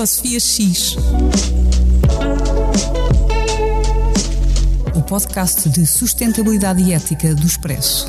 Ecosofia X. O podcast de sustentabilidade e ética do Expresso.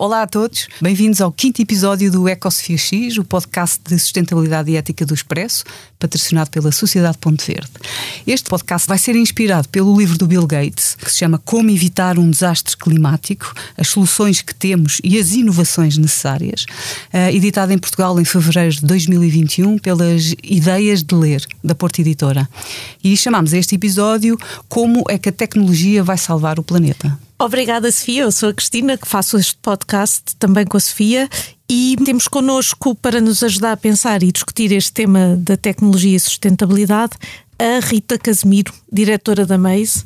Olá a todos, bem-vindos ao quinto episódio do Ecosofia X, o podcast de sustentabilidade e ética do Expresso, patrocinado pela Sociedade Ponto Verde. Este podcast vai ser inspirado pelo livro do Bill Gates, que se chama Como Evitar um Desastre Climático, as soluções que temos e as inovações necessárias, uh, editado em Portugal em fevereiro de 2021 pelas Ideias de Ler, da Porta Editora. E chamamos este episódio Como é que a tecnologia vai salvar o planeta. Obrigada, Sofia. Eu sou a Cristina, que faço este podcast também com a Sofia. E temos connosco, para nos ajudar a pensar e discutir este tema da tecnologia e sustentabilidade, a Rita Casemiro, diretora da Maze,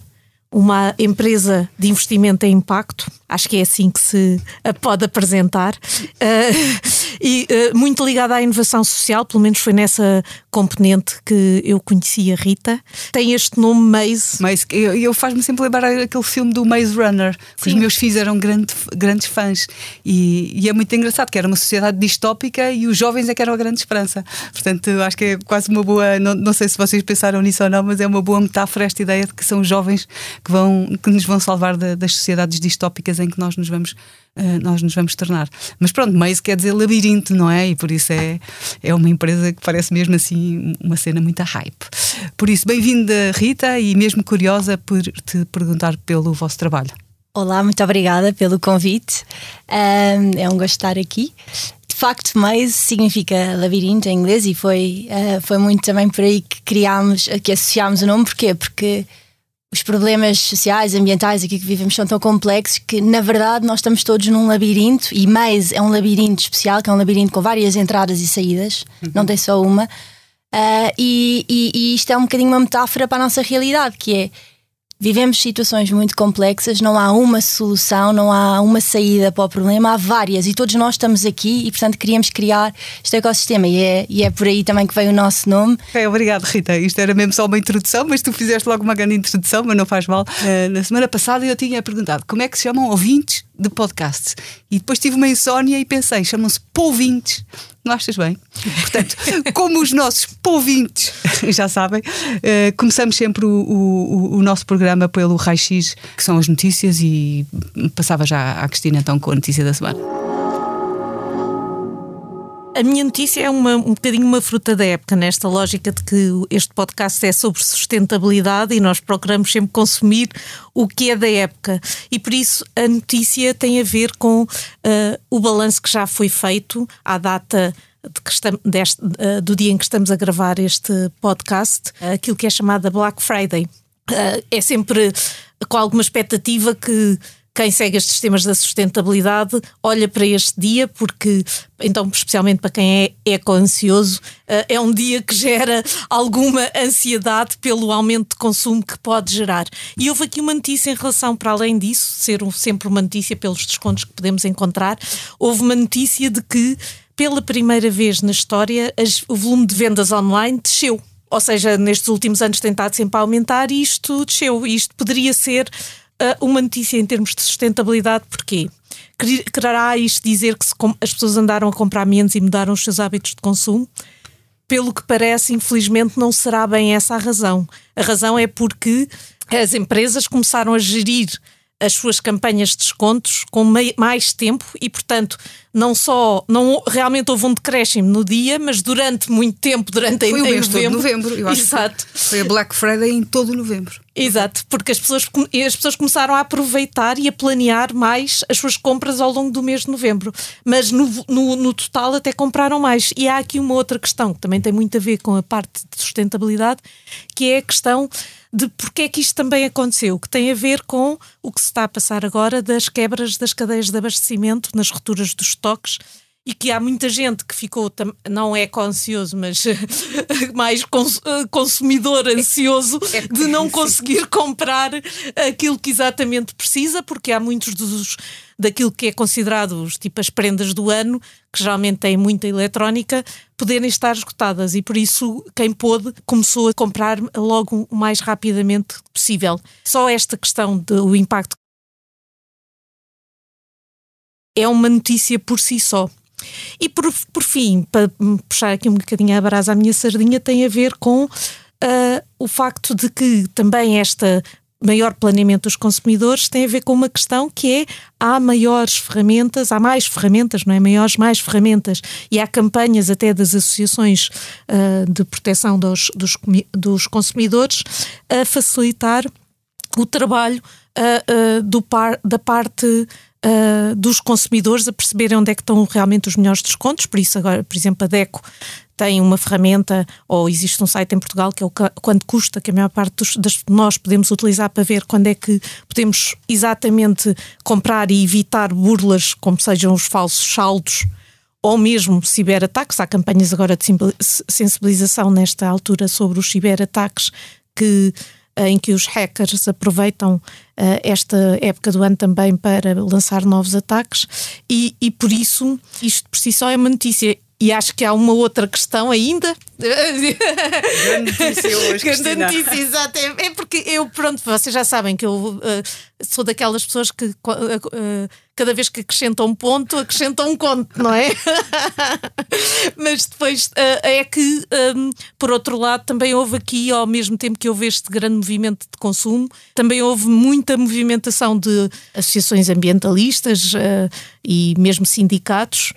uma empresa de investimento em impacto. Acho que é assim que se pode apresentar. Uh, e uh, muito ligada à inovação social, pelo menos foi nessa componente que eu conheci a Rita. Tem este nome Maze. Maze, eu, eu faz-me sempre lembrar aquele filme do Maze Runner, que Sim. os meus filhos eram grande, grandes fãs. E, e, é muito engraçado, que era uma sociedade distópica e os jovens é que eram a grande esperança. Portanto, acho que é quase uma boa. Não, não sei se vocês pensaram nisso ou não, mas é uma boa metáfora esta ideia de que são os jovens que, vão, que nos vão salvar das sociedades distópicas em que nós nos vamos uh, nós nos vamos tornar. Mas pronto, Maze quer dizer labirinto, não é? E por isso é, é uma empresa que parece mesmo assim uma cena muito hype. Por isso, bem-vinda, Rita, e mesmo curiosa por te perguntar pelo vosso trabalho. Olá, muito obrigada pelo convite. Um, é um gosto estar aqui. De facto, maze significa labirinto em inglês e foi, uh, foi muito também por aí que criámos, que associámos o nome. Porquê? Porque os problemas sociais, ambientais aqui que vivemos são tão complexos que, na verdade, nós estamos todos num labirinto e mais é um labirinto especial, que é um labirinto com várias entradas e saídas, uhum. não tem só uma. Uh, e, e, e, isto é um bocadinho uma metáfora para a nossa realidade, que é Vivemos situações muito complexas, não há uma solução, não há uma saída para o problema, há várias e todos nós estamos aqui e, portanto, queríamos criar este ecossistema e é, e é por aí também que veio o nosso nome. É, obrigado, Rita. Isto era mesmo só uma introdução, mas tu fizeste logo uma grande introdução, mas não faz mal. Uh, na semana passada eu tinha perguntado como é que se chamam ouvintes de podcasts e depois tive uma insónia e pensei, chamam-se pouvintes não achas bem? Portanto, como os nossos pouvintes já sabem, uh, começamos sempre o, o, o, nosso programa pelo raio-x, que são as notícias, e passava já à Cristina então com a notícia da semana. A minha notícia é uma, um bocadinho uma fruta da época, nesta lógica de que este podcast é sobre sustentabilidade e nós procuramos sempre consumir o que é da época. E por isso a notícia tem a ver com uh, o balanço que já foi feito à data Estamos, deste, uh, do dia em que estamos a gravar este podcast, aquilo que é chamada Black Friday. Uh, é sempre com alguma expectativa que quem segue estes temas da sustentabilidade olha para este dia, porque, então, especialmente para quem é eco-ansioso, eh, é um dia que gera alguma ansiedade pelo aumento de consumo que pode gerar. E houve aqui uma notícia em relação, para além disso, ser sempre uma notícia pelos descontos que podemos encontrar, houve uma notícia de que, pela primeira vez na história, o volume de vendas online desceu ou seja, nestes últimos anos tem estado sempre a aumentar e isto desceu. Isto poderia ser uma notícia em termos de sustentabilidade, porquê? Quererá isto dizer que as pessoas andaram a comprar menos e mudaram os seus hábitos de consumo? Pelo que parece, infelizmente, não será bem essa a razão. A razão é porque as empresas começaram a gerir as suas campanhas de descontos com mais tempo e, portanto, não só não realmente houve um decréscimo no dia, mas durante muito tempo, durante foi o mês novembro. Todo novembro eu acho Exato. Foi a Black Friday em todo novembro. Exato, porque as pessoas, as pessoas começaram a aproveitar e a planear mais as suas compras ao longo do mês de novembro. Mas no, no, no total até compraram mais. E há aqui uma outra questão que também tem muito a ver com a parte de sustentabilidade, que é a questão de porque é que isto também aconteceu, que tem a ver com o que se está a passar agora das quebras das cadeias de abastecimento nas rupturas dos estoques e que há muita gente que ficou, não é ansioso, mas mais cons consumidor ansioso é de não conseguir comprar aquilo que exatamente precisa, porque há muitos dos daquilo que é considerado os tipo as prendas do ano, que geralmente têm muita eletrónica, poderem estar esgotadas e por isso quem pôde começou a comprar logo o mais rapidamente possível. Só esta questão do impacto é uma notícia por si só. E por, por fim, para puxar aqui um bocadinho a brasa à minha sardinha, tem a ver com uh, o facto de que também esta maior planeamento dos consumidores tem a ver com uma questão que é há maiores ferramentas, há mais ferramentas, não é? Maiores, mais ferramentas e há campanhas até das associações uh, de proteção dos, dos, dos, consumidores a facilitar o trabalho uh, do par, da parte uh, dos consumidores a perceberem onde é que estão realmente os melhores descontos. Por isso, agora, por exemplo, a DECO tem uma ferramenta, ou existe um site em Portugal que é o quanto custa, que a maior parte dos, das, nós podemos utilizar para ver quando é que podemos exatamente comprar e evitar burlas, como sejam os falsos saldos ou mesmo ciberataques. Há campanhas agora de sensibilização nesta altura sobre os ciberataques que em que os hackers aproveitam uh, esta época do ano também para lançar novos ataques, e, e por isso isto por si só é uma notícia. E acho que há uma outra questão ainda. Grande notícia hoje. Grande notícia, exato. É, é, porque eu, pronto, vocês já sabem que eu uh, sou daquelas pessoas que uh, cada vez que acrescentam um ponto, acrescentam um conto, não é? Mas depois uh, é que, um, por outro lado, também houve aqui, ao mesmo tempo que houve este grande movimento de consumo, também houve muita movimentação de associações ambientalistas uh, e mesmo sindicatos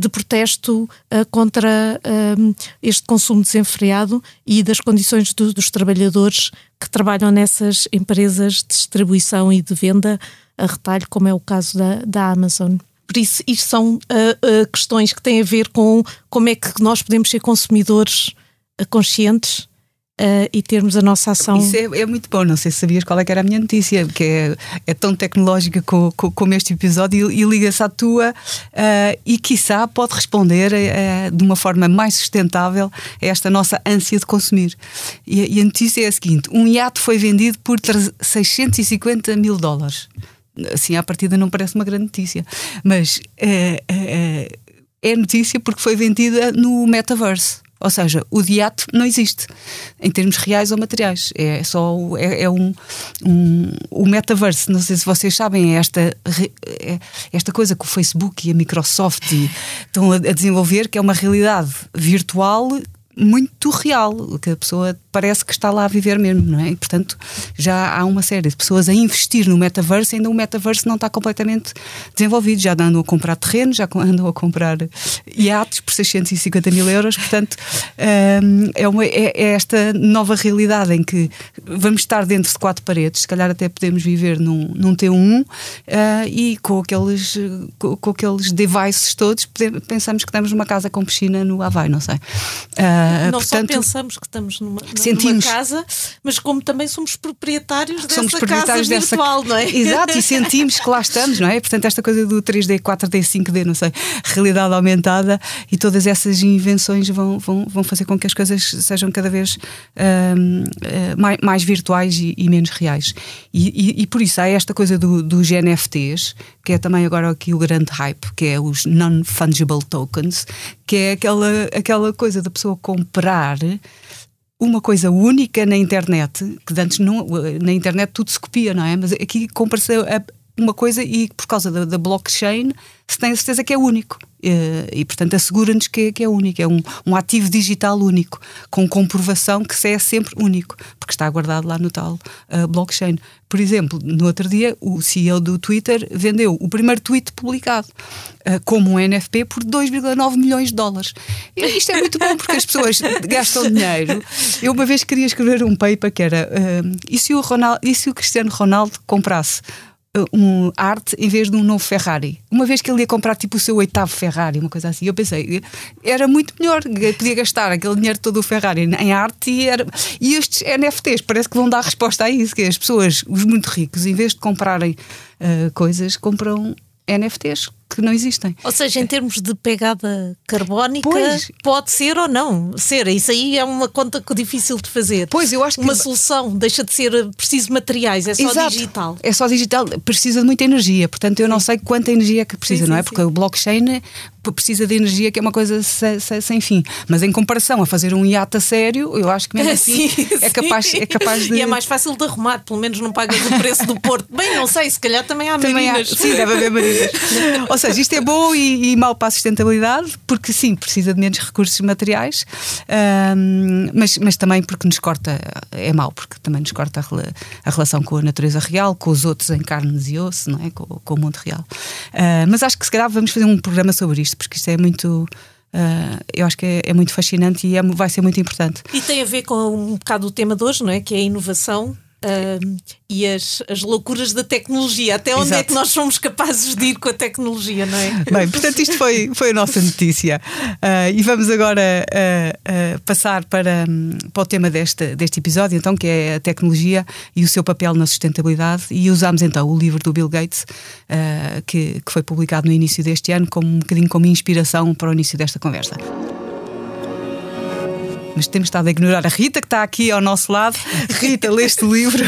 de protesto contra hum, este consumo desenfreado e das condições do, dos trabalhadores que trabalham nessas empresas de distribuição e de venda a retalho, como é o caso da, da Amazon. Por isso, isto são uh, uh, questões que têm a ver com como é que nós podemos ser consumidores uh, conscientes Uh, e termos a nossa ação. Isso é, é, muito bom, não sei se sabias qual é que era a minha notícia, que é, é tão tecnológica co, co, como este episódio e, e liga-se à tua uh, e, quiçá, pode responder uh, de uma forma mais sustentável a esta nossa ânsia de consumir. E, e a notícia é a seguinte: um iate foi vendido por 650 mil dólares assim à partida não parece uma grande notícia, mas é, notícia porque foi vendida no metaverse. Ou seja, o diato não existe em termos reais ou materiais. É só é, é um, um, o metaverse. Não sei se vocês sabem, é esta, é esta coisa que o Facebook e a Microsoft estão a desenvolver, que é uma realidade virtual muito real, que a pessoa parece que está lá a viver mesmo, não é? E, portanto, já há uma série de pessoas a investir no metaverso, ainda o metaverso não está completamente desenvolvido. Já andam a comprar terrenos, já andam a comprar iates por 650 mil euros. Portanto, hum, é, uma, é, é, esta nova realidade em que vamos estar dentro de quatro paredes, se calhar até podemos viver num, num T1 uh, e com aqueles, com, com, aqueles devices todos, podemos, pensamos que estamos numa casa com piscina no Havaí, não sei. Uh, não portanto, só pensamos que estamos numa, sentimos, numa casa, mas como também somos proprietários dessa somos proprietários casa virtual, dessa... não é? Exato, e sentimos que lá estamos, não é? Portanto, esta coisa do 3D, 4D, 5D, não sei, realidade aumentada e todas essas invenções vão, vão, vão fazer com que as coisas sejam cada vez uh, mais, mais, virtuais e, e menos reais. E, e, e, por isso há esta coisa do, dos NFTs, que é também agora aqui o grande hype, que é os Non-Fungible Tokens, que é aquela, aquela coisa da pessoa comprar uma coisa única na internet, que antes não, na internet tudo se copia, não é? Mas aqui compra-se uma coisa e por causa da, da blockchain se tem a certeza que é único. E, e portanto, assegura-nos que, que, é único. É um, um, ativo digital único, com comprovação que se é sempre único, porque está guardado lá no tal uh, blockchain. Por exemplo, no outro dia, o CEO do Twitter vendeu o primeiro tweet publicado uh, como um NFT por 2,9 milhões de dólares. E isto é muito bom, porque as pessoas gastam dinheiro. Eu uma vez queria escrever um paper que era: uh, e, se o Ronaldo, e se o Cristiano Ronaldo comprasse um arte em vez de um novo Ferrari. Uma vez que ele ia comprar tipo o seu oitavo Ferrari, uma coisa assim, eu pensei, era muito melhor, podia gastar aquele dinheiro todo o Ferrari em arte e, era... e estes NFTs parece que vão dar resposta a isso, que as pessoas, os muito ricos, em vez de comprarem uh, coisas, compram NFTs que não existem. Ou seja, em termos de pegada carbónica, pois. pode ser ou não ser. Isso aí é uma conta difícil de fazer. Pois, eu acho que. Uma solução deixa de ser preciso materiais, é só Exato. digital. É só digital, precisa de muita energia, portanto eu não sei quanta energia é que precisa, sim, não é? Porque o blockchain precisa de energia que é uma coisa sem, sem, fim. Mas em comparação a fazer um iate a sério, eu acho que mesmo assim sim, é, capaz, é capaz de. E é mais fácil de arrumar, pelo menos não pagas o preço do Porto. Bem, não sei, se calhar também há também marinas. Há, sim, deve haver marinas. Ou seja, isto é bom e, e mau para a sustentabilidade, porque sim, precisa de menos recursos materiais, um, mas, mas também porque nos corta, é mau, porque também nos corta a, a, relação com a natureza real, com os outros em carnes e osso, não é? com, com o mundo real. Uh, mas acho que se calhar vamos fazer um programa sobre isto, porque isto é muito. Uh, eu acho que é, é, muito fascinante e é, vai ser muito importante. E tem a ver com um bocado o tema de hoje, não é? Que é a inovação Uh, e as, as loucuras da tecnologia, até onde Exato. é que nós somos capazes de ir com a tecnologia, não é? Bem, portanto, isto foi, foi a nossa notícia. Uh, e vamos agora uh, passar para, um, para o tema deste, deste episódio, então, que é a tecnologia e o seu papel na sustentabilidade. E usamos então o livro do Bill Gates, que, que foi publicado no início deste ano, como um bocadinho como inspiração para o início desta conversa mas temos estado a ignorar a Rita, que está aqui ao nosso lado. Rita, leste o livro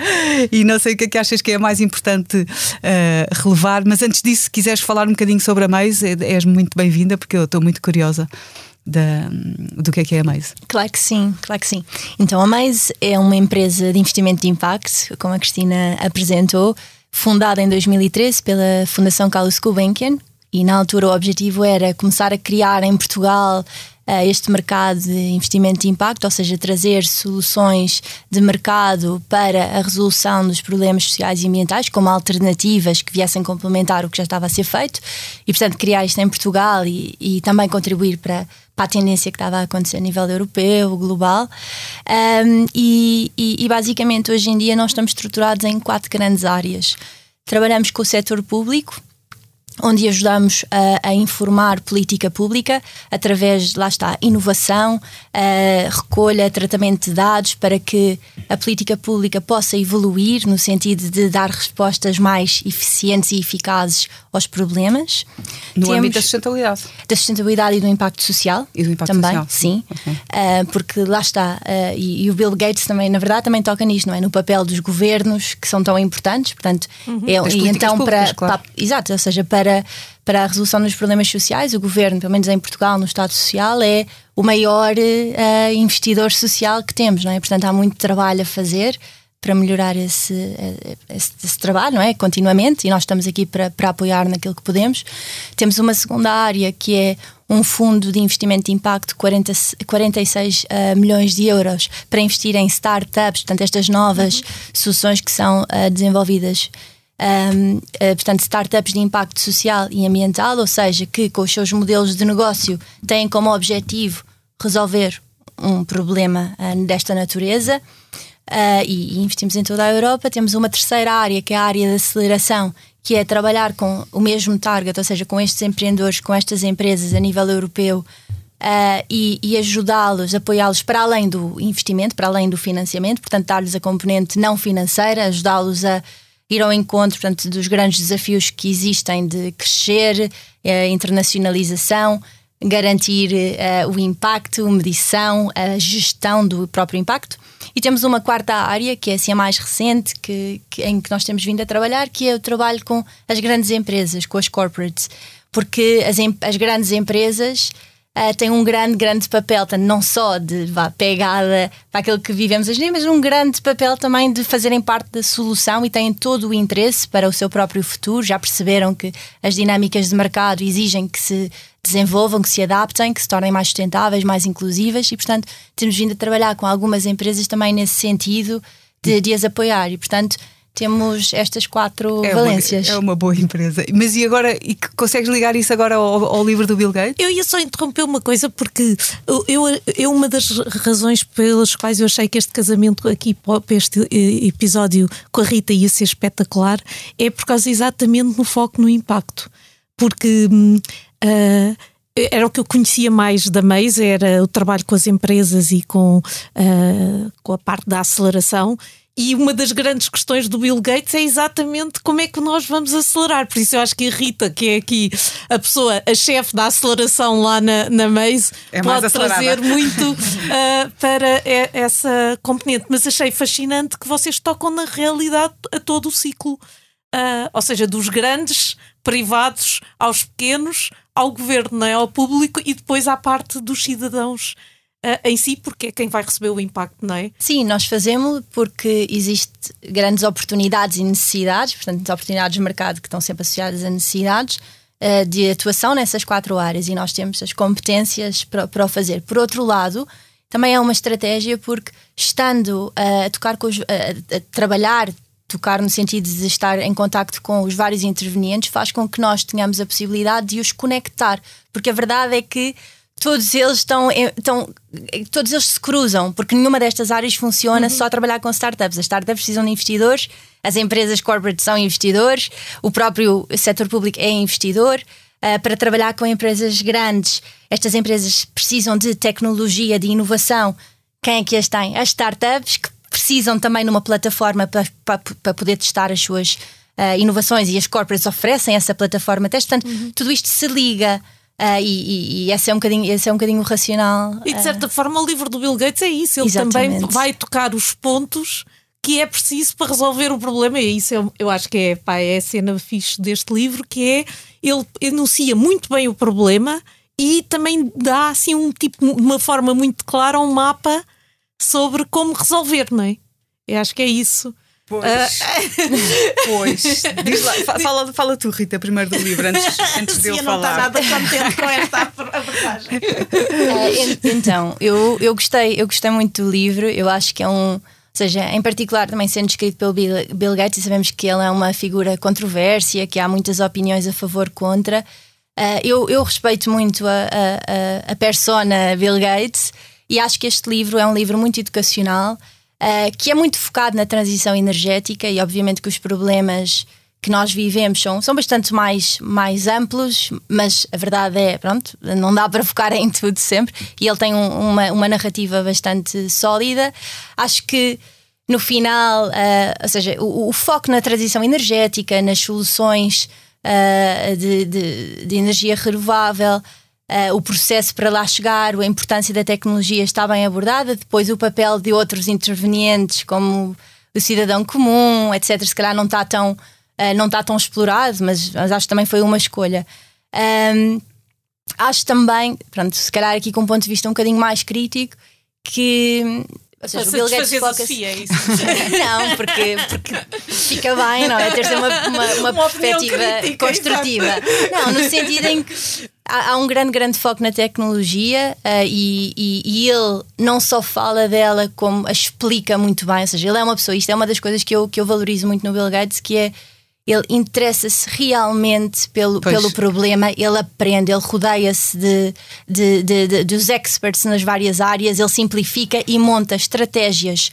e não sei o que é que achas que é mais importante uh, relevar, mas antes disso, se quiseres falar um bocadinho sobre a Maze, és muito bem-vinda, porque eu estou muito curiosa. Da, do que é que é a Maze. Claro que sim, claro que sim. Então a Maze é uma empresa de investimento de impacto, como a Cristina apresentou, fundada em 2013 pela Fundação Carlos Gulbenkian e na altura o objetivo era começar a criar em Portugal este mercado de investimento de impacto, ou seja, trazer soluções de mercado para a resolução dos problemas sociais e ambientais, como alternativas que viessem complementar o que já estava a ser feito, e portanto criar isto em Portugal e, e também contribuir para, para a tendência que estava a acontecer a nível europeu, global. Um, e, e, e basicamente hoje em dia nós estamos estruturados em quatro grandes áreas. Trabalhamos com o setor público, onde ajudamos a, a, informar política pública através, lá está, inovação, recolha, tratamento de dados para que a política pública possa evoluir no sentido de dar respostas mais eficientes e eficazes aos problemas. No Temos âmbito da sustentabilidade. Da sustentabilidade e do impacto social. E do impacto também, social. Sim, okay. uh, porque lá está, uh, e, e, o Bill Gates também, na verdade, também toca nisto, não é? No papel dos governos que são tão importantes, portanto, uhum. é, e então para, claro. para, exato, ou seja, para para a resolução dos problemas sociais, o governo, pelo menos em Portugal, no Estado Social, é o maior uh, investidor social que temos, não é? Portanto, há muito trabalho a fazer para melhorar esse, eh, esse, esse, trabalho, não é? Continuamente, e nós estamos aqui para, para apoiar naquilo que podemos. Temos uma segunda área que é um fundo de investimento de impacto, 40, 46 uh, milhões de euros, para investir em startups, portanto, estas novas uhum. soluções que são uh, desenvolvidas um, uh, portanto, startups de impacto social e ambiental, ou seja, que com os seus modelos de negócio têm como objetivo resolver um problema uh, desta natureza. Uh, e, e, investimos em toda a Europa. Temos uma terceira área, que é a área de aceleração, que é trabalhar com o mesmo target, ou seja, com estes empreendedores, com estas empresas a nível europeu. Uh, e, e ajudá-los, apoiá-los para além do investimento, para além do financiamento, portanto, dar-lhes a componente não financeira, ajudá-los a ir ao encontro portanto, dos grandes desafios que existem de crescer, a internacionalização, garantir uh, o impacto, medição, a gestão do próprio impacto. E temos uma quarta área, que é assim a mais recente, que, que, em que nós temos vindo a trabalhar, que é o trabalho com as grandes empresas, com as corporates. Porque as, as grandes empresas uh, tem um grande, grande papel, tanto não só de vá, pegada para aquilo que vivemos hoje em dia, mas um grande papel também de fazerem parte da solução e têm todo o interesse para o seu próprio futuro. Já perceberam que as dinâmicas de mercado exigem que se desenvolvam, que se adaptem, que se tornem mais sustentáveis, mais inclusivas e, portanto, temos vindo a trabalhar com algumas empresas também nesse sentido de, de as apoiar e, portanto, temos estas quatro é valências. Uma, é uma boa empresa. Mas e agora, e consegues ligar isso agora ao, ao, livro do Bill Gates? Eu ia só interromper uma coisa, porque eu, eu, uma das razões pelas quais eu achei que este casamento aqui para este eh, episódio com a Rita ia ser espetacular é por causa exatamente no foco no impacto. Porque. Uh, era o que eu conhecia mais da Maze, era o trabalho com as empresas e com, uh, com a parte da aceleração. E uma das grandes questões do Bill Gates é exatamente como é que nós vamos acelerar. Por isso eu acho que a Rita, que é aqui a pessoa, a chefe da aceleração lá na, na Maze, é pode trazer muito uh, para essa componente. Mas achei fascinante que vocês tocam na realidade a todo o ciclo. Uh, ou seja, dos grandes privados aos pequenos, ao governo, não é? ao público e depois à parte dos cidadãos em si, porque é quem vai receber o impacto, não é? Sim, nós fazemos porque existem grandes oportunidades e necessidades, portanto, oportunidades de mercado que estão sempre associadas a necessidades uh, de atuação nessas quatro áreas e nós temos as competências para, para o fazer. Por outro lado, também é uma estratégia porque estando uh, a tocar com os, a, a trabalhar tocar no sentido de estar em contacto com os vários intervenientes faz com que nós tenhamos a possibilidade de os conectar, porque a verdade é que todos eles estão, estão todos eles se cruzam, porque nenhuma destas áreas funciona uhum. só trabalhar com startups. As startups precisam de investidores, as empresas corporate são investidores, o próprio setor público é investidor. Uh, para trabalhar com empresas grandes, estas empresas precisam de tecnologia, de inovação. Quem é que as tem? As startups que precisam também numa plataforma para, para, para poder testar as suas uh, inovações e as corporates oferecem essa plataforma. Portanto, uhum. tudo isto se liga. Uh, e, e, e, esse, é um bocadinho, esse é um bocadinho racional. E de certa uh, forma, o livro do Bill Gates é isso. Ele exatamente. também vai tocar os pontos que é preciso para resolver o problema. E isso eu, eu acho que é, pá, é a cena fixe deste livro, que é ele enuncia muito bem o problema e também dá assim um tipo, uma forma muito clara, um mapa sobre como resolver, não é? Eu acho que é isso. Pois. Uh... pois. Diz lá, fala, fala tu, Rita, primeiro do livro, antes, antes de eu falar. não está nada contente com esta abordagem. Uh, então, eu, eu, gostei, eu gostei muito do livro, eu acho que é um. Ou seja, em particular também sendo escrito pelo Bill, Bill Gates, e sabemos que ele é uma figura controvérsia, que há muitas opiniões a favor contra. Uh, eu, eu respeito muito a, a, a persona Bill Gates e acho que este livro é um livro muito educacional uh, que é muito focado na transição energética e, obviamente, que os problemas que nós vivemos são, são bastante mais, mais amplos, mas a verdade é, pronto, não dá para focar em tudo sempre. E ele tem um, uma, uma narrativa bastante sólida. Acho que no final, uh, ou seja, o, o, foco na transição energética, nas soluções uh, de, de, de energia renovável Uh, o processo para lá chegar, a importância da tecnologia está bem abordada, depois o papel de outros intervenientes, como o cidadão comum, etc., se calhar não está tão, uh, não está tão explorado, mas, mas, acho que também foi uma escolha. Um, acho também, pronto, se calhar aqui com um ponto de vista um bocadinho mais crítico, que ou seja, o Bill Gates foca é isso? não, porque, porque fica bem, não é? Ter uma, uma, uma, uma perspectiva construtiva. Exatamente. Não, no sentido em que há, há um grande, grande foco na tecnologia uh, e, e, e, ele não só fala dela, como a explica muito bem. Ou seja, ele é uma pessoa, isto é uma das coisas que eu, que eu valorizo muito no Bill Gates, que é ele interessa-se realmente pelo, pelo problema, ele aprende, ele rodeia-se de, de, de, de, dos experts nas várias áreas, ele simplifica e monta estratégias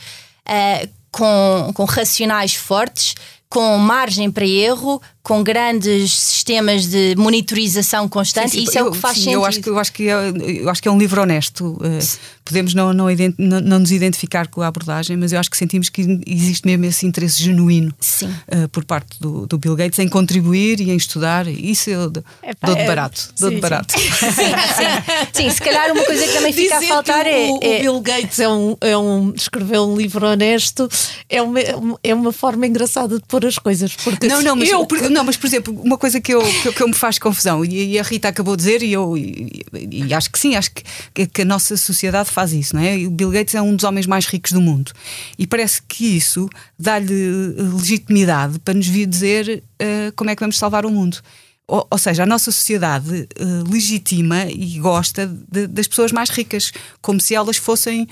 uh, com, com racionais fortes, com margem para erro, com grandes sistemas de monitorização constante, sim, sim, isso é o que faz sim, sentido. Eu acho que, eu, acho que é, eu acho que é um livro honesto. Uh, podemos não, não, não, não, nos identificar com a abordagem, mas eu acho que sentimos que existe mesmo esse interesse genuíno uh, por parte do, do, Bill Gates em contribuir e em estudar. Isso eu dou, dou de barato. Dou de barato. Sim, se calhar uma coisa que também fica Dizer a faltar é, o, é. O Bill Gates é um, é um, escreveu um livro honesto, é uma, é uma forma engraçada de pôr as coisas. Porque não, não, mas eu, não, mas por exemplo, uma coisa que eu, que, que eu me faz confusão, e, e, a Rita acabou de dizer, e eu e, e acho que sim, acho que, que, a nossa sociedade faz isso, não é? O Bill Gates é um dos homens mais ricos do mundo. E parece que isso dá-lhe legitimidade para nos vir dizer uh, como é que vamos salvar o mundo. Ou, ou, seja, a nossa sociedade uh, legitima e gosta de, das pessoas mais ricas, como se elas fossem,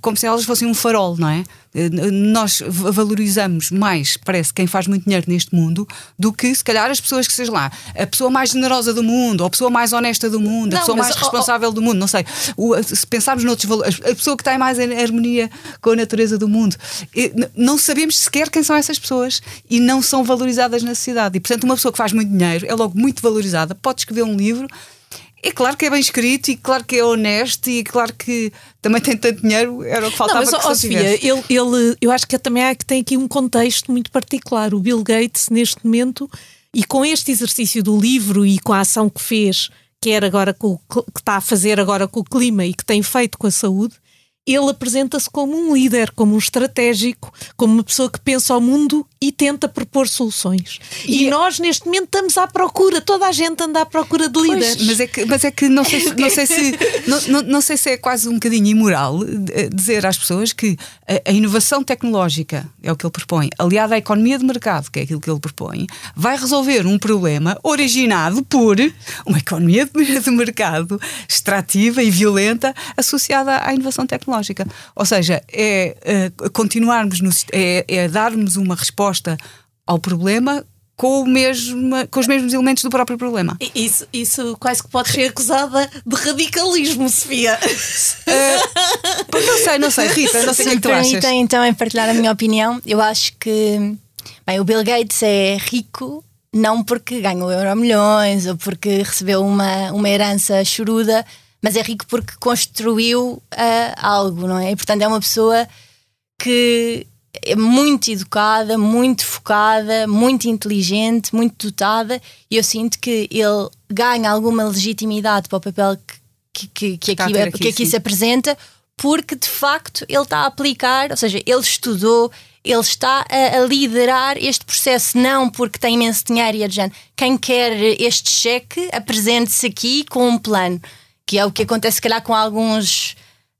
como se elas fossem um farol, não é? Eh, nós valorizamos mais, parece, quem faz muito dinheiro neste mundo do que, se calhar, as pessoas que sejam lá, a pessoa mais generosa do mundo, ou a pessoa mais honesta do mundo, não, a pessoa mais responsável oh, oh. do mundo, não sei. O, se pensarmos noutros valores, a pessoa que está mais em harmonia com a natureza do mundo, não sabemos sequer quem são essas pessoas e não são valorizadas na sociedade. E, portanto, uma pessoa que faz muito dinheiro é logo muito valorizada, pode escrever um livro É claro que é bem escrito e claro que é honesto e claro que também tem tanto dinheiro, era o que faltava não, mas, que ó, Sofia, ele, ele, eu acho que também há que tem aqui um contexto muito particular. O Bill Gates, neste momento, e com este exercício do livro e com a ação que fez, quer agora com, que está a fazer agora com o clima e que tem feito com a saúde, ele apresenta-se como um líder, como um estratégico, como uma pessoa que pensa ao mundo e tenta propor soluções. E, e é- nós, neste momento, estamos à procura, toda a gente anda à procura de líderes. Pois, mas, é que, mas é que não sei, não sei se não, não, não, sei se é quase um bocadinho imoral eh, dizer às pessoas que a, a, inovação tecnológica é o que ele propõe, aliada à economia de mercado, que é aquilo que ele propõe, vai resolver um problema originado por uma economia de mercado extrativa e violenta associada à inovação tecnológica. Ou seja, é, é continuarmos no, é, é darmos uma resposta ao problema com, o mesmo, com os mesmos elementos do próprio problema. Isso, isso quase que pode ser acusada de radicalismo, Sofia. Uh, não sei, não sei, Rita, não sei o que tu achas. Então, então, em partilhar a minha opinião, eu acho que bem, o Bill Gates é rico não porque ganhou euro milhões ou porque recebeu uma, uma herança choruda, mas é rico porque construiu uh, algo, não é? E, portanto, é uma pessoa que é muito educada, muito focada, muito inteligente, muito dotada, e eu sinto que ele ganha alguma legitimidade para o papel que, que, que, aqui, aqui, que aqui se apresenta, porque de facto ele está a aplicar, ou seja, ele estudou, ele está a, a liderar este processo, não porque tem imenso dinheiro e adiante. Quem quer este cheque, apresente-se aqui com um plano, que é o que acontece, se calhar, com alguns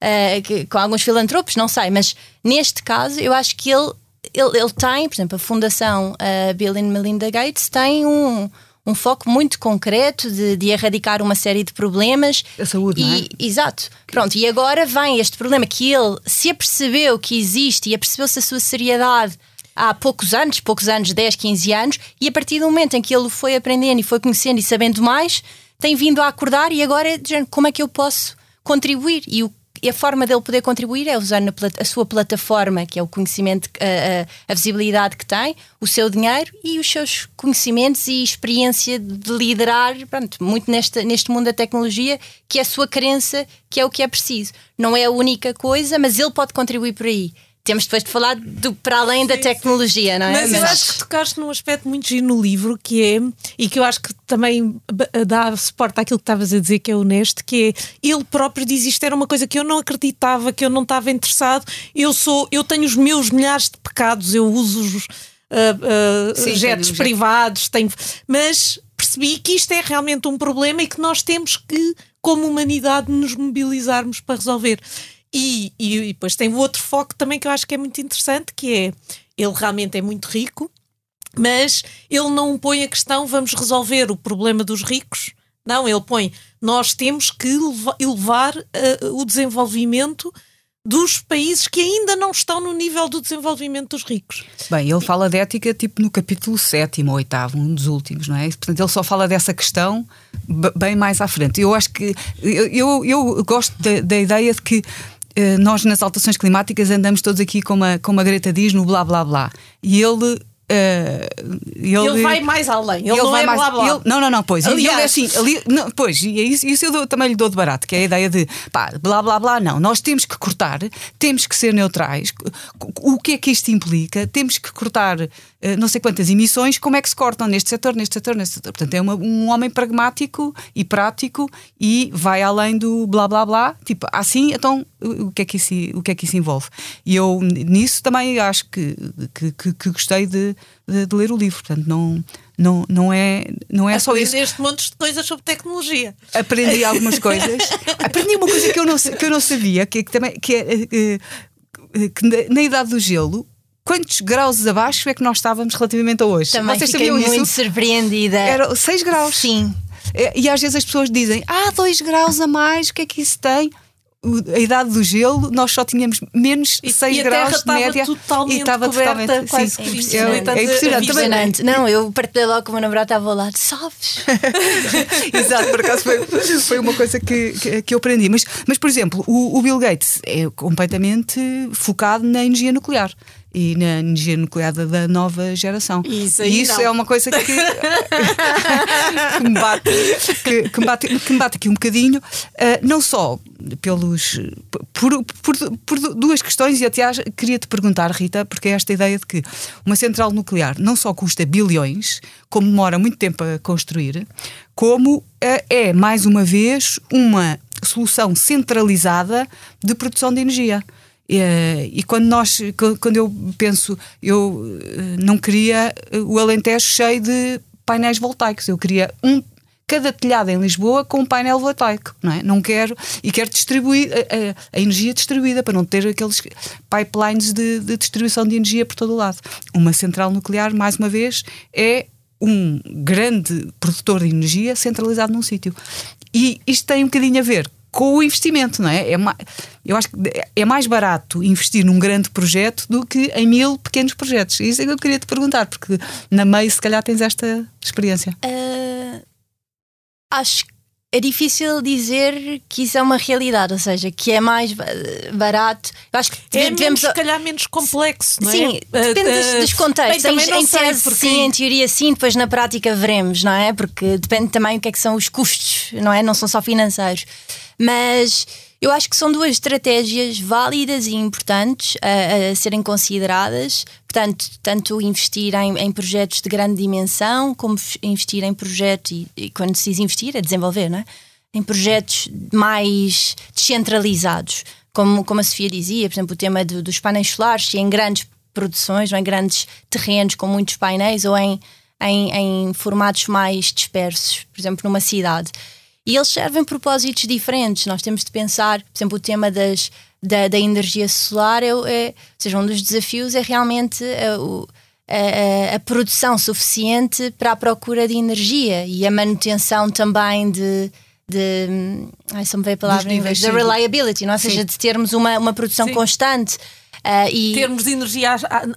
uh, que, com alguns filantropos, não sei, mas neste caso eu acho que ele, ele, ele tem, por exemplo, a Fundação uh, Bill and Melinda Gates tem um, um foco muito concreto de, de, erradicar uma série de problemas. A saúde, e, não é? Exato. Pronto, e agora vem este problema que ele se apercebeu que existe e apercebeu-se a sua seriedade há poucos anos, poucos anos, 10, 15 anos, e a partir do momento em que ele foi aprendendo e foi conhecendo e sabendo mais, tem vindo a acordar e agora é de como é que eu posso contribuir? E o e a forma dele poder contribuir é usar na, a sua plataforma, que é o conhecimento, a, a, a, visibilidade que tem, o seu dinheiro e os seus conhecimentos e experiência de liderar, pronto, muito neste mundo da tecnologia, que é a sua crença, que é o que é preciso. Não é a única coisa, mas ele pode contribuir por aí temos depois de falar do, para além da tecnologia, não é? Mas, Mas eu acho que tocaste num aspecto muito giro no livro que é, e que eu acho que também dá suporte àquilo que estavas a dizer, que é honesto, que é ele próprio diz isto era uma coisa que eu não acreditava, que eu não estava interessado. Eu sou, eu tenho os meus milhares de pecados, eu uso os uh, uh, sim, jetos privados, tenho, mas percebi que isto é realmente um problema e que nós temos que, como humanidade, nos mobilizarmos para resolver. E, e, e depois tem o outro foco também que eu acho que é muito interessante, que é ele realmente é muito rico, mas ele não põe a questão vamos resolver o problema dos ricos. Não, ele põe nós temos que elevar uh, o desenvolvimento dos países que ainda não estão no nível do desenvolvimento dos ricos. Bem, ele fala de ética tipo no capítulo 7 ou 8, um dos últimos, não é? Portanto, ele só fala dessa questão bem mais à frente. Eu acho que eu, eu, gosto da, ideia de que nós nas alterações climáticas andamos todos aqui com uma, com uma Greta diz no blá blá blá. E ele Uh, ele, ele, vai mais além. Ele, ele não vai é mais, blá blá. Ele, não, não, não, pois. Aliás, ele é assim, ali, não, pois, e é isso, isso eu dou, também lhe dou de barato, que é a ideia de pá, blá blá blá, não. Nós temos que cortar, temos que ser neutrais. O que é que isto implica? Temos que cortar uh, não sei quantas emissões, como é que se cortam neste setor, neste setor, neste setor. Portanto, é uma, um homem pragmático e prático e vai além do blá blá blá. Tipo, assim, então o que é que isso, o que é que isso envolve? E eu nisso também acho que, que, que, que gostei de de, de, ler o livro. Portanto, não, não, não é, não é só isso. Aprendeste montes de coisas sobre tecnologia. Aprendi algumas coisas. Aprendi uma coisa que eu não, que eu não sabia, que, é que também que, é, que, que na idade do gelo quantos graus abaixo é que nós estávamos relativamente a hoje? Também Vocês fiquei sabiam muito isso? surpreendida. Era 6 graus. Sim. É, e às vezes as pessoas dizem, ah, 2 graus a mais, o que é que isso tem? A idade do gelo, nós só tínhamos menos e, 6 e graus de média e estava totalmente quase sim, sim, é, é, impressionante. impressionante. Não, eu partilhei logo com o meu namorado, estava ao lado, sabes? Exato, por acaso foi, foi uma coisa que, que, que, eu aprendi. Mas, mas por exemplo, o, o Bill Gates é completamente focado na energia nuclear. E na energia nuclear da nova geração. Isso, e isso não. é uma coisa que, que, me bate, que, que, me bate, que me bate aqui um bocadinho, uh, não só pelos por, por, por, duas questões, e até queria te perguntar, Rita, porque é esta ideia de que uma central nuclear não só custa bilhões, como demora muito tempo a construir, como uh, é, mais uma vez, uma solução centralizada de produção de energia. E quando nós, quando eu penso, eu eh, não queria o Alentejo cheio de painéis voltaicos, eu queria um cada telhado em Lisboa com um painel voltaico, não é? Não quero e quero distribuir a, a, a energia distribuída para não ter aqueles pipelines de, de, distribuição de energia por todo o lado. Uma central nuclear, mais uma vez, é um grande produtor de energia centralizado num sítio. E isto tem um bocadinho a ver com o investimento, não é? é eu acho que é mais barato investir num grande projeto do que em mil pequenos projetos. Isso é que eu queria te perguntar, porque na MEI, se calhar, tens esta experiência. Uh, acho que é difícil dizer que isso é uma realidade, ou seja, que é mais barato. Eu acho que é devemos, menos, se calhar menos complexo, não é? Sim, depende uh, dos, contextos. Bem, em, em tese, porque... sim, em teoria sim, depois na prática veremos, não é? Porque depende também o que é que são os custos, não é? Não são só financeiros. Mas eu acho que são duas estratégias válidas e importantes a, a serem consideradas. Portanto, tanto investir em, em, projetos de grande dimensão, como investir em projetos, e, e, quando se diz investir, é desenvolver, não é? Em projetos mais descentralizados. Como, como a Sofia dizia, por exemplo, o tema do, dos painéis solares, se em grandes produções ou em grandes terrenos com muitos painéis ou em, em, em formatos mais dispersos, por exemplo, numa cidade. E eles servem propósitos diferentes. Nós temos de pensar, por exemplo, o tema das, da, da energia solar, é, é, ou seja, um dos desafios é realmente a, a, a, produção suficiente para a procura de energia e a manutenção também de. de ai, só me veio a palavra em inglês, da reliability, não? É? ou seja, de termos uma, uma produção sim. constante. Uh, e... Termos de energia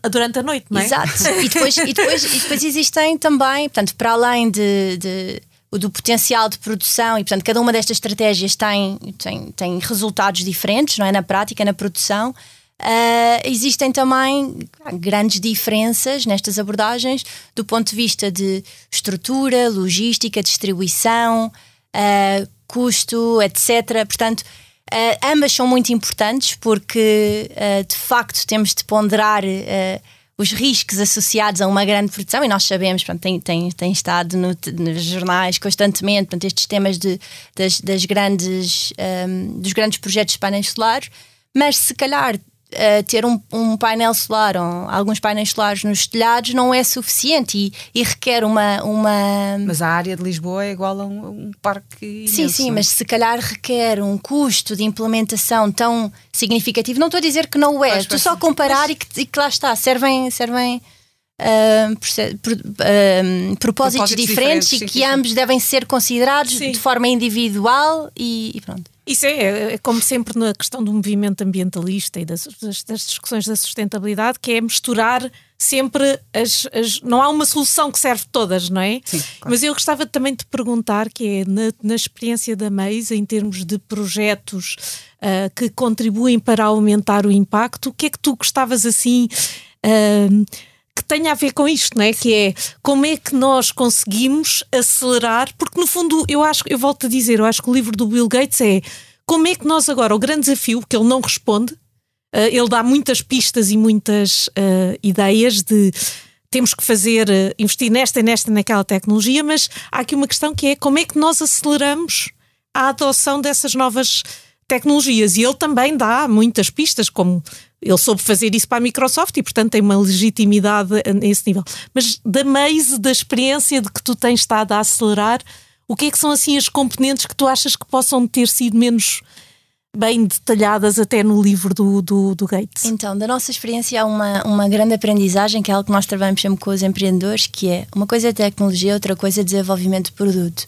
durante a noite, não é? Exato. e, depois, e, depois, e depois existem também, portanto, para além de, de do potencial de produção e, portanto, cada uma destas estratégias tem, tem, tem resultados diferentes, não é? Na prática, na produção. Uh, existem também grandes diferenças nestas abordagens do ponto de vista de estrutura, logística, distribuição, uh, custo, etc. Portanto, uh, ambas são muito importantes porque, de facto, temos de ponderar os riscos associados a uma grande produção, e nós sabemos, tem, tem, tem estado no, nos jornais constantemente, estes temas de, das, das grandes, um, dos grandes projetos painéis solares, mas se calhar uh, ter um, um, painel solar ou alguns painéis solares nos telhados não é suficiente e, e, requer uma, uma. Mas a área de Lisboa é igual a um, um parque. Imenso, sim, sim, mas se calhar requer um custo de implementação tão significativo. Não estou a dizer que não o é, estou só a comparar e, que, e que lá está, servem. servem Uh, uh, propósitos, diferentes, diferentes, e que sim, ambos sim. devem ser considerados sim. de forma individual e, e pronto. Isso é, é, como sempre na questão do movimento ambientalista e das, das, das discussões da sustentabilidade, que é misturar sempre as, as, Não há uma solução que serve todas, não é? Sim, claro. Mas eu gostava também de perguntar, que é na, na experiência da MEIS, em termos de projetos uh, que contribuem para aumentar o impacto, o que é que tu gostavas assim. Uh, que tenha a ver com isto, não é? Que é como é que nós conseguimos acelerar, porque no fundo eu acho, eu volto a dizer, eu acho que o livro do Bill Gates é como é que nós agora, o grande desafio, que ele não responde, uh, ele dá muitas pistas e muitas uh, ideias de temos que fazer, uh, investir nesta e nesta naquela tecnologia, mas há aqui uma questão que é como é que nós aceleramos a adoção dessas novas tecnologias. E ele também dá muitas pistas, como ele soube fazer isso para a Microsoft e, portanto, tem uma legitimidade nesse nível. Mas da Maze, da experiência de que tu tens estado a acelerar, o que é que são assim as componentes que tu achas que possam ter sido menos bem detalhadas até no livro do, do, do Gates? Então, da nossa experiência há uma, uma grande aprendizagem, que é algo que nós trabalhamos sempre com os empreendedores, que é uma coisa é tecnologia, outra coisa é desenvolvimento de produto.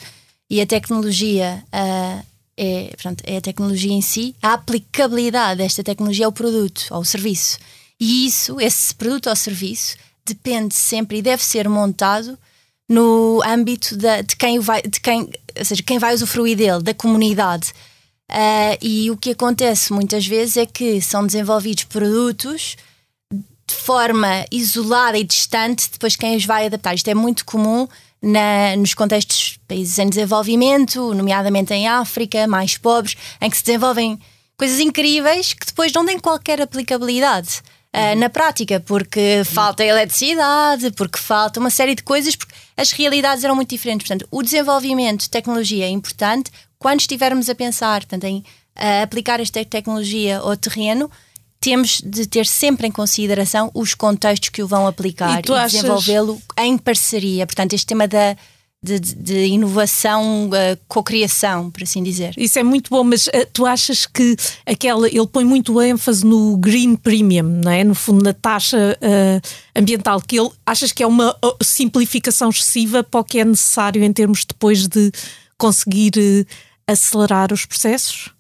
E a tecnologia uh, é, portanto, é a tecnologia em si, a aplicabilidade desta tecnologia ao produto, ao serviço. E isso, esse produto ou serviço, depende sempre e deve ser montado no âmbito de quem vai, de quem, ou seja, quem vai usufruir dele, da comunidade. Uh, e o que acontece muitas vezes é que são desenvolvidos produtos de forma isolada e distante depois quem os vai adaptar. Isto é muito comum na, nos contextos de países em desenvolvimento, nomeadamente em África, mais pobres, em que se desenvolvem coisas incríveis que depois não têm qualquer aplicabilidade. Uh, na prática, porque falta eletricidade, porque falta uma série de coisas, porque as realidades eram muito diferentes. Portanto, o desenvolvimento de tecnologia é importante quando estivermos a pensar portanto, em uh, aplicar esta tecnologia ao terreno, temos de ter sempre em consideração os contextos que o vão aplicar e, e achas... desenvolvê-lo em parceria. Portanto, este tema da de, de, inovação, uh, cocriação, por assim dizer. Isso é muito bom, mas uh, tu achas que aquela ele põe muito ênfase no green premium, não é? No fundo, na taxa uh, ambiental, que ele achas que é uma simplificação excessiva para o que é necessário em termos depois de conseguir acelerar os processos?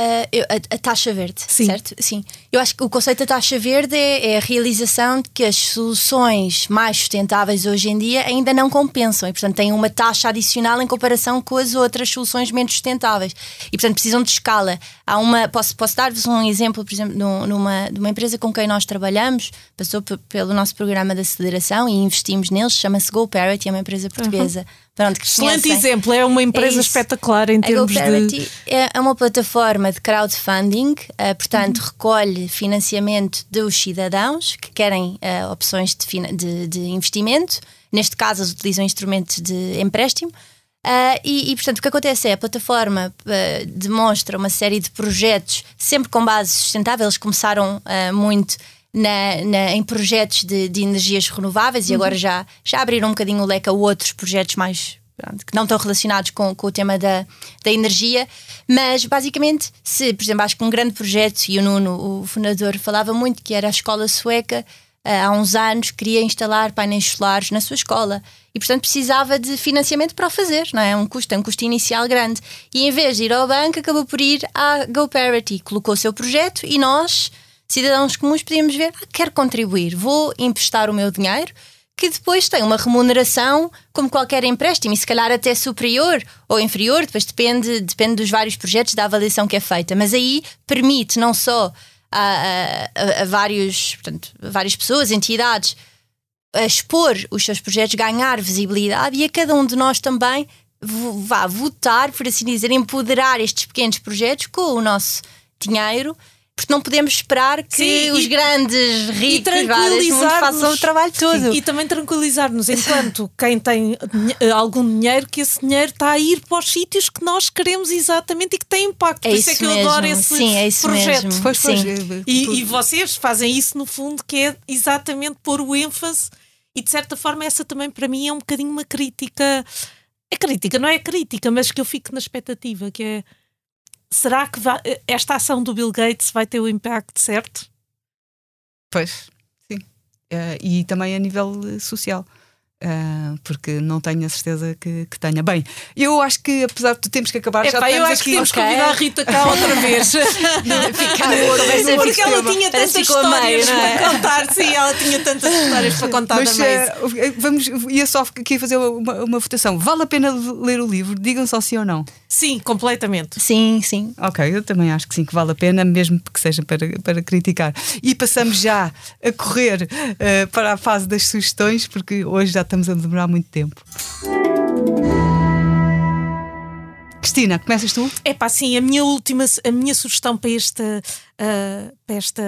Uh, a, a, taxa verde, Sim. certo? Sim. Eu acho que o conceito da taxa verde é, é, a realização de que as soluções mais sustentáveis hoje em dia ainda não compensam e, portanto, têm uma taxa adicional em comparação com as outras soluções menos sustentáveis. E, portanto, precisam de escala. Há uma, posso, posso dar-vos um exemplo, por exemplo, numa, numa empresa com quem nós trabalhamos, passou pelo nosso programa de aceleração e investimos neles, chama-se GoParity, é uma empresa portuguesa. Uhum Pronto, Excelente conhecem. exemplo, é uma empresa é espetacular em termos a de. É uma plataforma de crowdfunding, uh, portanto, uhum. recolhe financiamento dos cidadãos que querem uh, opções de, de, de, investimento. Neste caso, eles utilizam instrumentos de empréstimo. Uh, e, e, portanto, o que acontece é a plataforma demonstra uma série de projetos, sempre com base sustentável. Eles começaram muito na, na, em projetos de, de, energias renováveis e agora uhum. já, já abriram um bocadinho o leque a outros projetos mais que não estão relacionados com, com o tema da, da energia, mas basicamente, se, por exemplo, acho que um grande projeto, e o Nuno, o fundador, falava muito que era a escola sueca. Eh, há uns anos queria instalar painéis solares na sua escola e, portanto, precisava de financiamento para o fazer, não é? Um custo, é um custo inicial grande. E em vez de ir ao banco, acabou por ir à GoParity, colocou o seu projeto e nós cidadãos comuns podíamos ver, ah, quero contribuir, vou emprestar o meu dinheiro, que depois tem uma remuneração como qualquer empréstimo, e se calhar até superior ou inferior, depois depende, depende dos vários projetos, da avaliação que é feita. Mas aí permite não só a, a, a vários, portanto, a várias pessoas, entidades, expor os seus projetos, ganhar visibilidade e a cada um de nós também vá votar, por assim dizer, empoderar estes pequenos projetos com o nosso dinheiro porque não podemos esperar que Sim, os e, grandes ricos façam o trabalho todo. Sim, e também tranquilizar-nos enquanto quem tem eh, algum dinheiro que esse dinheiro está a ir para os sítios que nós queremos exatamente e que tem impacto. É Por isso, é que mesmo. eu adoro esse Sim, é projeto. Mesmo. Pois, pois, e, e vocês fazem isso no fundo, que é exatamente pôr o ênfase e de certa forma essa também para mim é um bocadinho uma crítica. É crítica, não é crítica, mas que eu fico na expectativa, que é será que vai, esta ação do Bill Gates vai ter o impacto certo? Pois, sim. Uh, e também a nível social. Uh, porque não tenho a certeza que, que, tenha. Bem, eu acho que apesar de temos que acabar, já eu acho aqui. que temos que convidar a Rita cá outra vez. Ficar porque ela tinha tantas histórias é? para contar. Sim, ela tinha tantas histórias para contar Mas. Uh, vamos, ia só aqui fazer uma, uma votação. Vale a pena ler o livro? Digam só sim ou não. Sim, completamente. Sim, sim. Ok, eu também acho que sim, que vale a pena, mesmo que seja para, para criticar. E passamos já a correr uh, para a fase das sugestões, porque hoje já estamos a demorar muito tempo. Cristina, começas tu? É pá, sim, a minha última, a minha sugestão para este, uh, para este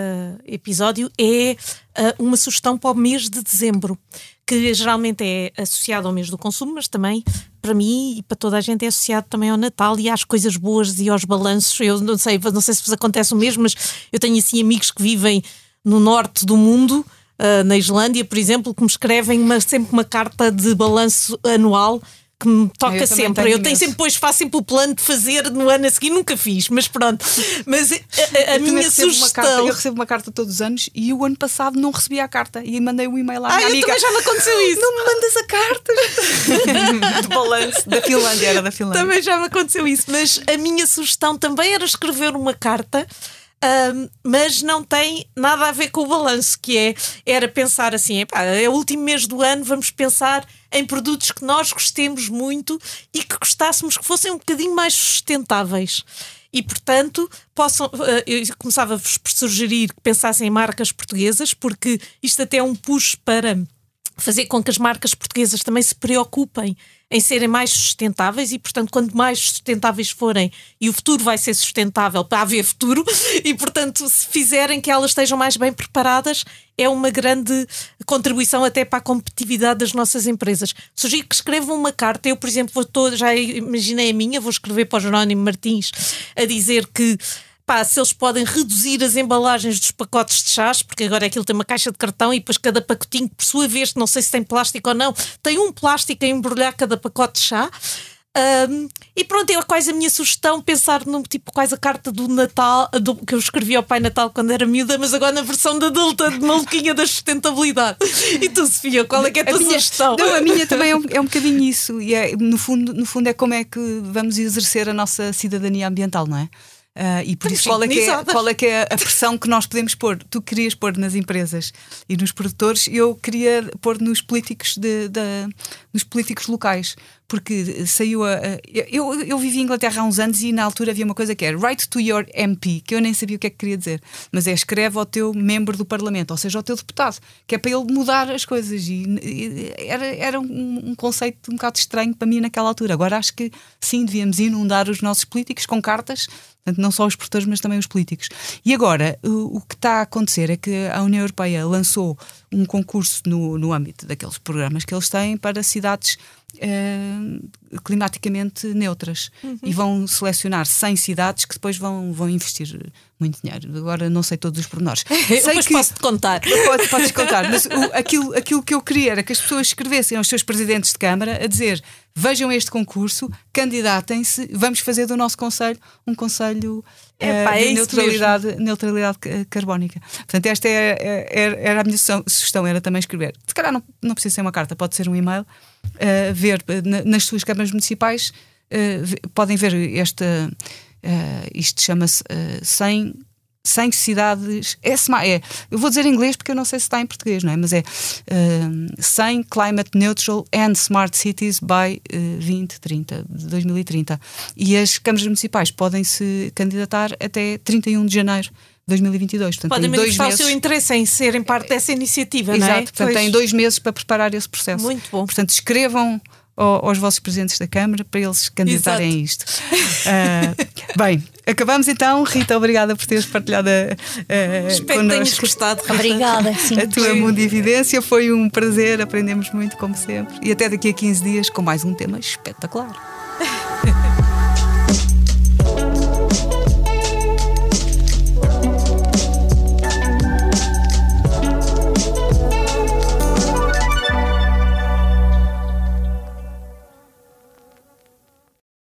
episódio é uh, uma sugestão para o mês de dezembro, que geralmente é associado ao mês do consumo, mas também para mim e para toda a gente é associado também ao Natal e às coisas boas e aos balanços. Eu não sei, não sei se vos acontece o mesmo, mas eu tenho assim amigos que vivem no norte do mundo uh, na Islândia, por exemplo, que me escrevem uma, sempre uma carta de balanço anual que me toca eu sempre. Tenho eu tenho sempre, depois faço sempre o plano de fazer no ano a seguir, nunca fiz, mas pronto. Mas a, a minha sugestão. Carta, eu recebo uma carta todos os anos e o ano passado não recebi a carta e mandei um e-mail à ah, minha amiga. também já me aconteceu isso. Não me mandas a carta de balanço da Finlândia, era da Finlândia. Também já me aconteceu isso, mas a minha sugestão também era escrever uma carta um, mas não tem nada a ver com o balanço, que é era pensar assim: epá, é o último mês do ano, vamos pensar em produtos que nós gostemos muito e que gostássemos que fossem um bocadinho mais sustentáveis. E, portanto, possam, eu começava-vos por sugerir que pensassem em marcas portuguesas, porque isto até é um push para fazer com que as marcas portuguesas também se preocupem em serem mais sustentáveis e, portanto, quanto mais sustentáveis forem, e o futuro vai ser sustentável para haver futuro, e, portanto, se fizerem que elas estejam mais bem preparadas, é uma grande contribuição até para a competitividade das nossas empresas. Sugiro que escrevam uma carta. Eu, por exemplo, vou, já imaginei a minha, vou escrever para o Jerónimo Martins a dizer que pá, se eles podem reduzir as embalagens dos pacotes de chás, porque agora aquilo tem uma caixa de cartão e depois cada pacotinho, por sua vez, não sei se tem plástico ou não, tem um plástico a embrulhar cada pacote de chá. Um, e pronto, é quase a minha sugestão pensar num tipo quase a carta do Natal do, que eu escrevi ao Pai Natal quando era miúda, mas agora na versão da adulta de maluquinha da sustentabilidade. E tu, Sofia, qual é que é a tua a minha, sugestão? Não, a minha também é um, é um bocadinho isso. E é, no, fundo, no fundo é como é que vamos exercer a nossa cidadania ambiental, não é? Uh, e por isso, qual é, que é, qual é que é a pressão que nós podemos pôr? Tu querias pôr nas empresas e nos produtores, eu queria pôr nos políticos, de, de nos políticos locais porque saiu a. eu, eu vivi em Inglaterra há uns anos e na altura havia uma coisa que era Write to your MP, que eu nem sabia o que é que queria dizer, mas é escreve ao teu membro do Parlamento, ou seja, ao teu deputado, que é para ele mudar as coisas. E era, era um, um, conceito um bocado estranho para mim naquela altura. Agora acho que sim, devíamos inundar os nossos políticos com cartas. Portanto, não só os portadores, mas também os políticos. E agora, o, o que está a acontecer é que a União Europeia lançou um concurso no, no âmbito daqueles programas que eles têm para cidades Eh, climaticamente neutras uhum. e vão selecionar 100 cidades que depois vão, vão investir muito dinheiro. Agora não sei todos os pormenores. sei que posso-te contar. Pode, podes contar, mas o, aquilo, aquilo que eu queria era que as pessoas escrevessem aos seus presidentes de Câmara a dizer vejam este concurso, candidatem-se, vamos fazer do nosso Conselho um Conselho é, pá, de é neutralidade, neutralidade carbónica. Portanto, esta é, é, era a minha sugestão, era também escrever. Se calhar não, não precisa ser uma carta, pode ser um e-mail, uh, ver uh, nas suas câmaras municipais, uh, podem ver esta. isto chama-se uh, 100 100 cidades. É, é, eu vou dizer em inglês porque eu não sei se está em português, não é? Mas é uh, 100 Climate Neutral and Smart Cities by uh, 2030, 2030. E as câmaras municipais podem se candidatar até 31 de janeiro. 2022. Portanto, Podem manifestar meses... o seu interesse em serem parte dessa iniciativa, Exato, não é? portanto, pois. têm dois meses para preparar esse processo. Muito bom. Portanto, escrevam aos vossos presidentes da Câmara para eles candidatarem a isto. Uh, bem, acabamos então. Rita, obrigada por teres partilhado uh, Espero connosco. que tenhas gostado. Obrigada. Sim. A tua mundividência foi um prazer, aprendemos muito como sempre. E até daqui a 15 dias com mais um tema espetacular.